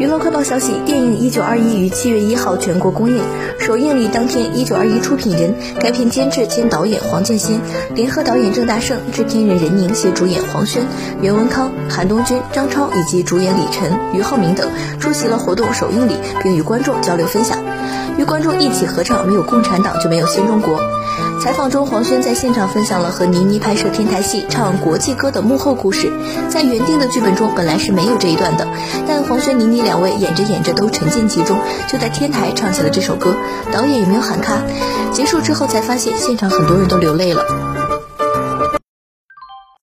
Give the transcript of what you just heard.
娱乐快报消息：电影《一九二一》于七月一号全国公映。首映礼当天，《一九二一》出品人、该片监制兼导演黄建新，联合导演郑大圣、制片人任宁携主演黄轩、袁文康、韩东君、张超以及主演李晨、俞灏明等出席了活动首映礼，并与观众交流分享。与观众一起合唱《没有共产党就没有新中国》。采访中，黄轩在现场分享了和倪妮拍摄天台戏、唱国际歌的幕后故事。在原定的剧本中，本来是没有这一段的，但黄轩、倪妮两两位演着演着都沉浸其中，就在天台唱起了这首歌。导演也没有喊卡。结束之后才发现，现场很多人都流泪了。